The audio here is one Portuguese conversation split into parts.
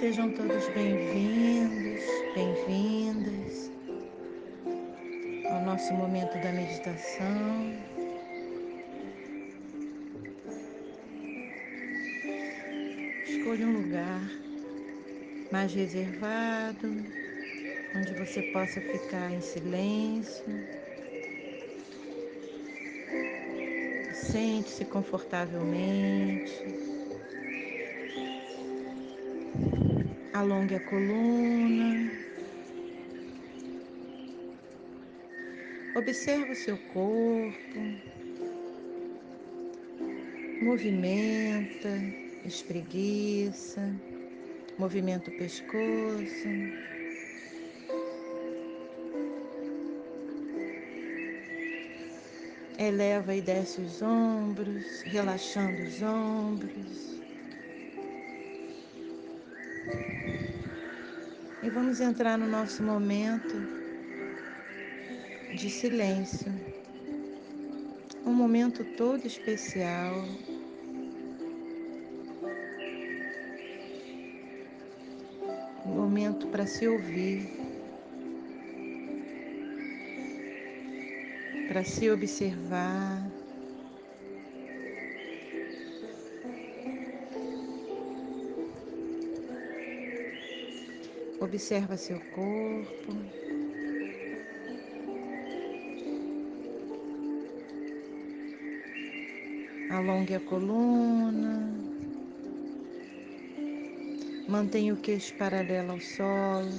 Sejam todos bem-vindos, bem-vindas ao nosso momento da meditação. Escolha um lugar mais reservado, onde você possa ficar em silêncio. Sente-se confortavelmente. Alongue a coluna. Observe o seu corpo. Movimenta, espreguiça, movimenta o pescoço. Eleva e desce os ombros, relaxando os ombros. Vamos entrar no nosso momento de silêncio. Um momento todo especial. Um momento para se ouvir. Para se observar. Observa seu corpo. Alongue a coluna. Mantenha o queixo paralelo ao solo.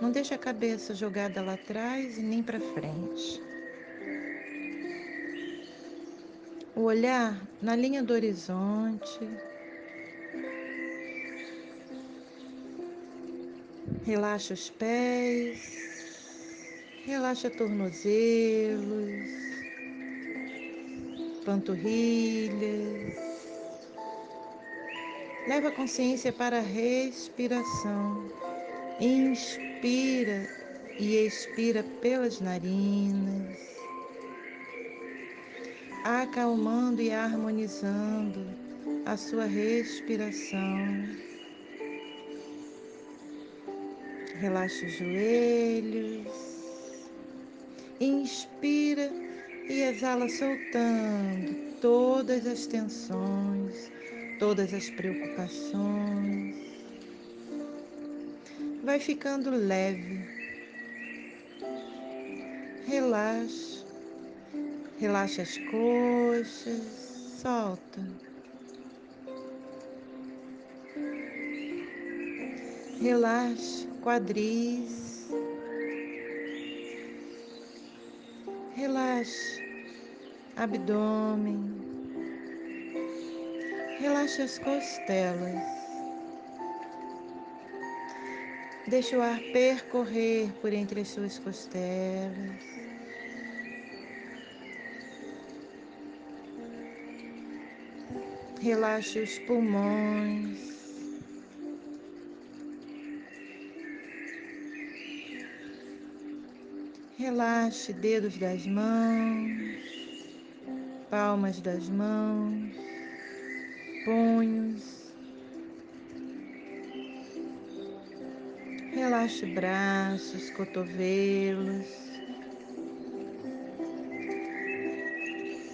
Não deixe a cabeça jogada lá atrás e nem para frente. O olhar na linha do horizonte. Relaxa os pés, relaxa tornozelos, panturrilhas. Leva a consciência para a respiração. Inspira e expira pelas narinas, acalmando e harmonizando a sua respiração. Relaxa os joelhos. Inspira e exala soltando todas as tensões, todas as preocupações. Vai ficando leve. Relaxa. Relaxa as coxas. Solta. Relaxe quadris. Relaxe abdômen. Relaxe as costelas. Deixe o ar percorrer por entre as suas costelas. Relaxe os pulmões. Relaxe dedos das mãos, palmas das mãos, punhos. Relaxe braços, cotovelos.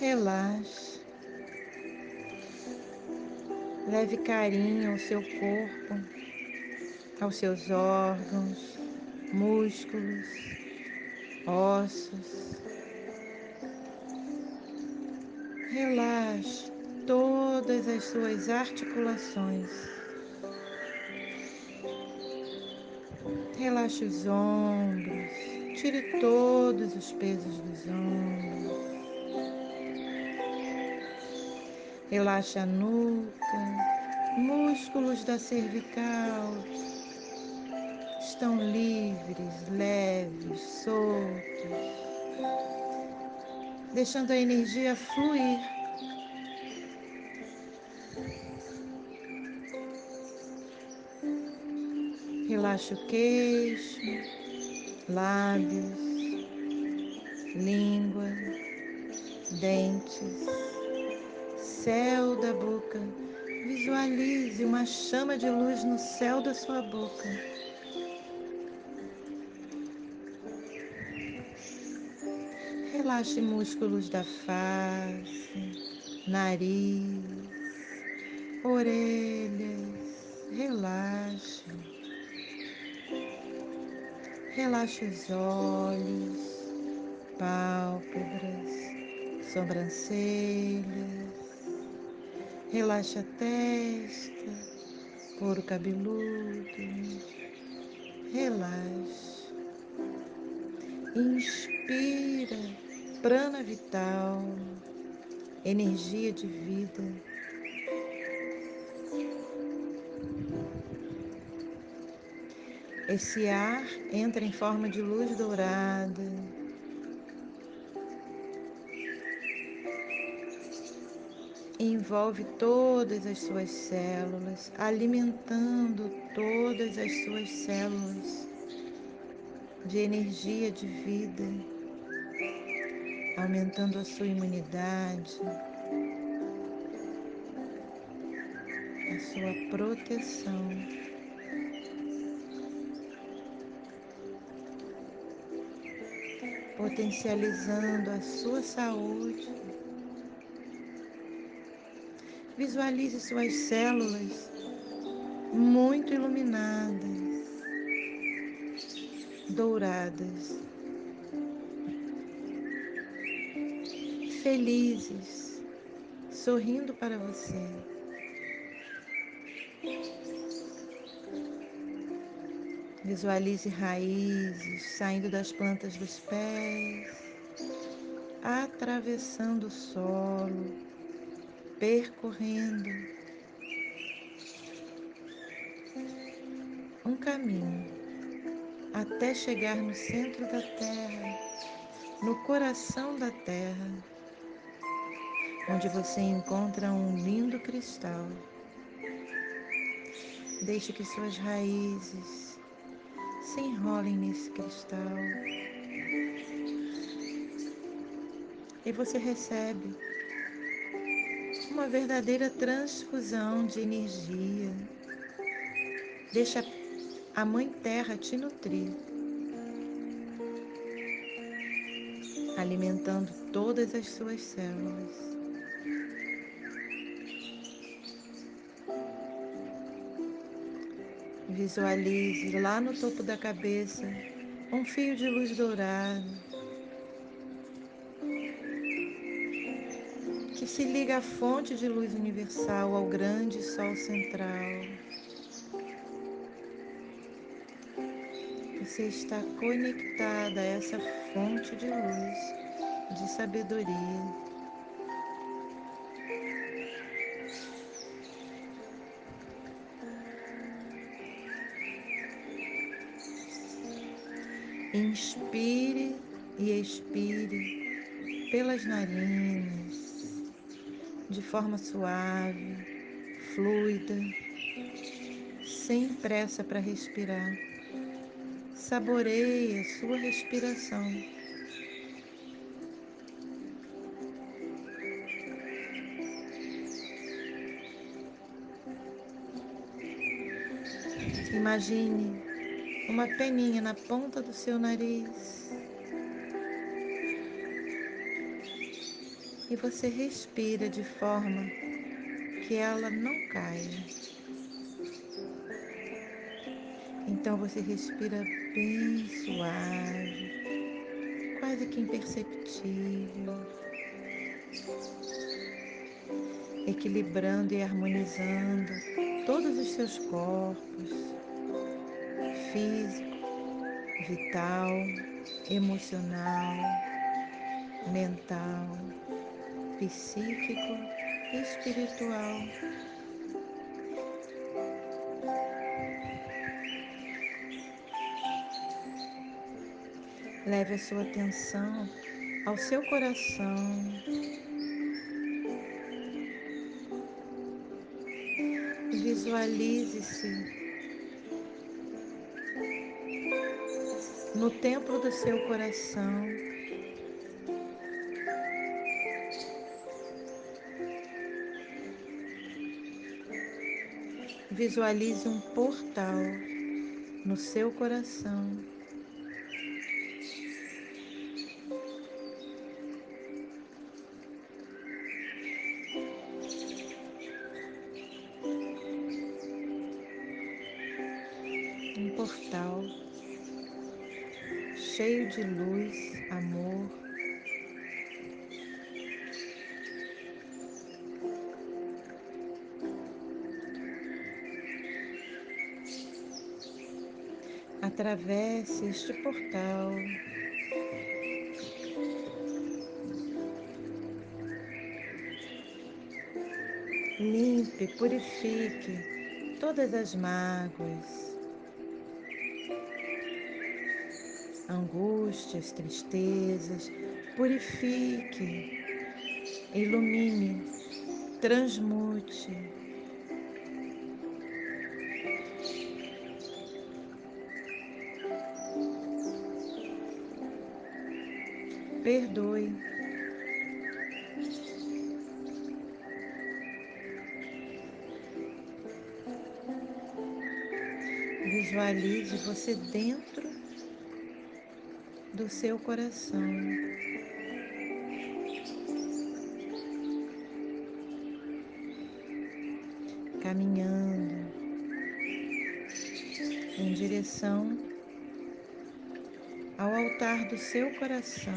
Relaxe. Leve carinho ao seu corpo, aos seus órgãos, músculos ossos. Relaxe todas as suas articulações. Relaxe os ombros, tire todos os pesos dos ombros. Relaxe a nuca, músculos da cervical estão livres, leves, soltos, deixando a energia fluir. Relaxa o queixo, lábios, língua, dentes, céu da boca Visualize uma chama de luz no céu da sua boca. Relaxe músculos da face, nariz, orelhas. Relaxe. Relaxe os olhos, pálpebras, sobrancelhas. Relaxe a testa, couro cabeludo. Relaxe. Inspira prana vital, energia de vida. Esse ar entra em forma de luz dourada. Envolve todas as suas células, alimentando todas as suas células de energia de vida, aumentando a sua imunidade, a sua proteção. potencializando a sua saúde. Visualize suas células muito iluminadas, douradas, felizes, sorrindo para você. Visualize raízes saindo das plantas dos pés, atravessando o solo, percorrendo um caminho até chegar no centro da terra, no coração da terra, onde você encontra um lindo cristal. Deixe que suas raízes se enrolem nesse cristal. E você recebe uma verdadeira transfusão de energia. Deixa a Mãe Terra te nutrir, alimentando todas as suas células. Visualize lá no topo da cabeça um fio de luz dourado que se liga à fonte de luz universal, ao grande Sol central. Você está conectada a essa fonte de luz, de sabedoria. E expire pelas narinas, de forma suave, fluida, sem pressa para respirar. Saboreie a sua respiração. Imagine uma peninha na ponta do seu nariz. E você respira de forma que ela não caia. Então você respira bem suave, quase que imperceptível, equilibrando e harmonizando todos os seus corpos físico, vital, emocional, mental, psíquico e espiritual. Leve a sua atenção ao seu coração. Visualize-se no templo do seu coração. Visualize um portal no seu coração. Um portal cheio de luz, amor. Atravesse este portal. Limpe, purifique todas as mágoas, angústias, tristezas. Purifique, ilumine, transmute. Perdoe. Visualize você dentro do seu coração. Caminhando em direção ao altar do seu coração.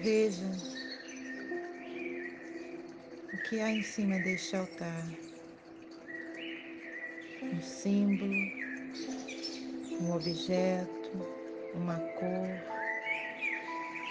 Veja o que há em cima deste altar. Um símbolo, um objeto, uma cor,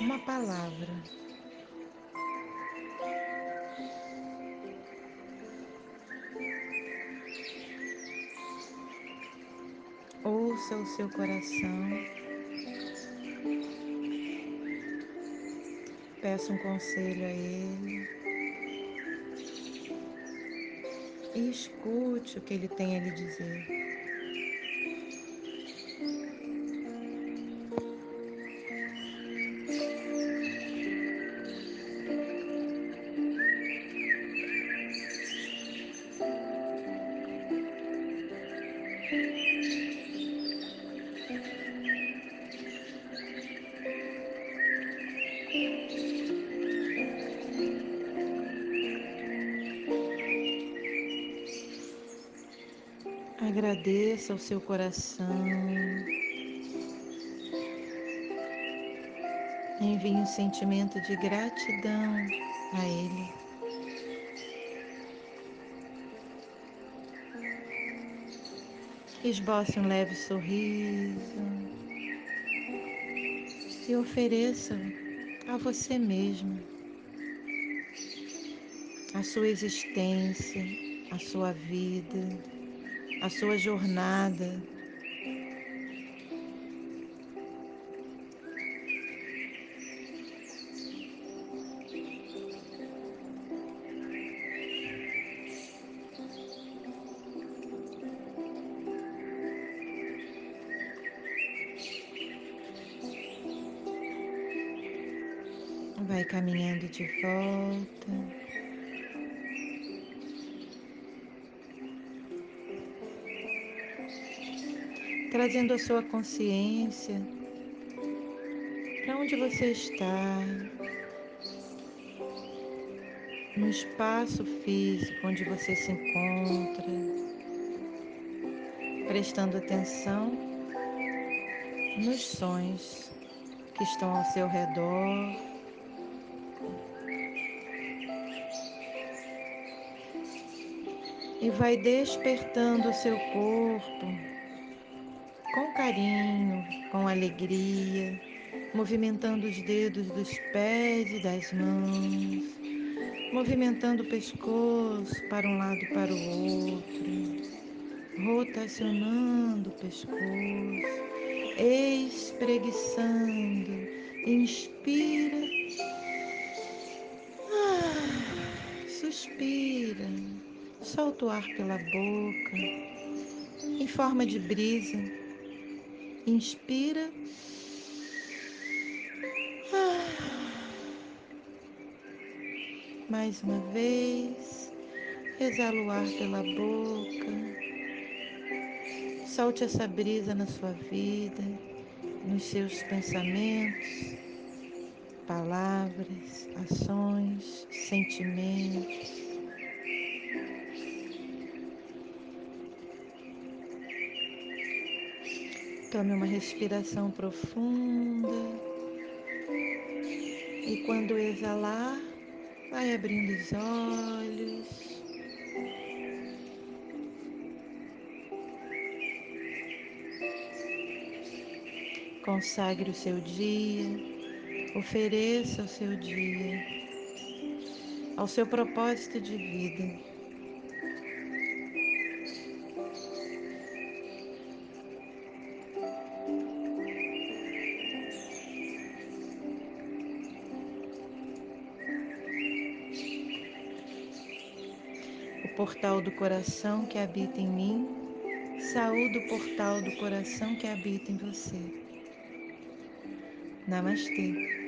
uma palavra. Ouça o seu coração. Peça um conselho a Ele. E escute o que Ele tem a lhe dizer. Agradeça ao seu coração. Envie um sentimento de gratidão a Ele. Esboce um leve sorriso e ofereça a você mesmo a sua existência, a sua vida a sua jornada. Vai caminhando de volta. Trazendo a sua consciência para onde você está, no espaço físico onde você se encontra, prestando atenção nos sons que estão ao seu redor. E vai despertando o seu corpo com carinho, com alegria, movimentando os dedos dos pés e das mãos, movimentando o pescoço para um lado e para o outro, rotacionando o pescoço, espreguiçando, inspira, ah, suspira, solta o ar pela boca, em forma de brisa Inspira. Mais uma vez. Exala o ar pela boca. Solte essa brisa na sua vida, nos seus pensamentos, palavras, ações, sentimentos. Tome uma respiração profunda e quando exalar, vai abrindo os olhos. Consagre o seu dia, ofereça o seu dia ao seu propósito de vida. Portal do coração que habita em mim, saúde o portal do coração que habita em você. Namastê.